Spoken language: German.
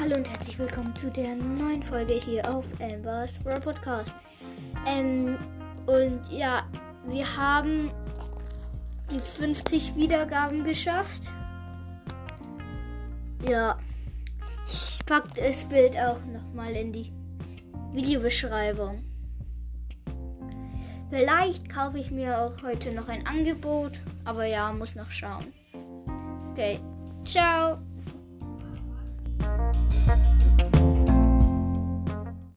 Hallo und herzlich willkommen zu der neuen Folge hier auf Ambers Brawl Podcast. Ähm, und ja, wir haben die 50 Wiedergaben geschafft. Ja, ich packe das Bild auch nochmal in die Videobeschreibung. Vielleicht kaufe ich mir auch heute noch ein Angebot, aber ja, muss noch schauen. Okay, ciao.